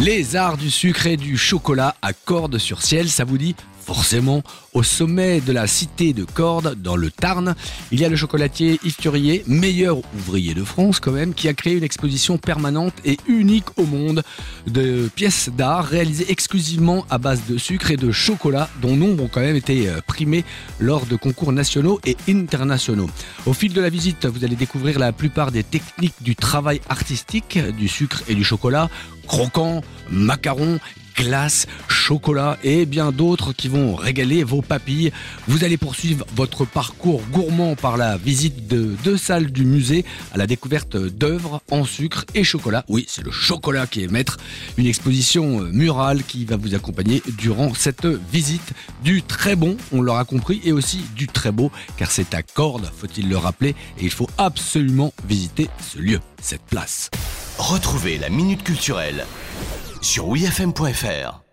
Les arts du sucre et du chocolat à cordes sur ciel, ça vous dit Forcément, au sommet de la cité de Cordes, dans le Tarn, il y a le chocolatier Yves meilleur ouvrier de France quand même, qui a créé une exposition permanente et unique au monde de pièces d'art réalisées exclusivement à base de sucre et de chocolat, dont nombre ont quand même été euh, primés lors de concours nationaux et internationaux. Au fil de la visite, vous allez découvrir la plupart des techniques du travail artistique du sucre et du chocolat, croquant, macarons, glace, chocolat et bien d'autres qui vont régaler vos papilles. Vous allez poursuivre votre parcours gourmand par la visite de deux salles du musée à la découverte d'œuvres en sucre et chocolat. Oui, c'est le chocolat qui est maître. Une exposition murale qui va vous accompagner durant cette visite. Du très bon, on l'aura compris, et aussi du très beau, car c'est à Cordes, faut-il le rappeler, et il faut absolument visiter ce lieu, cette place. Retrouvez la minute culturelle sur wifm.fr.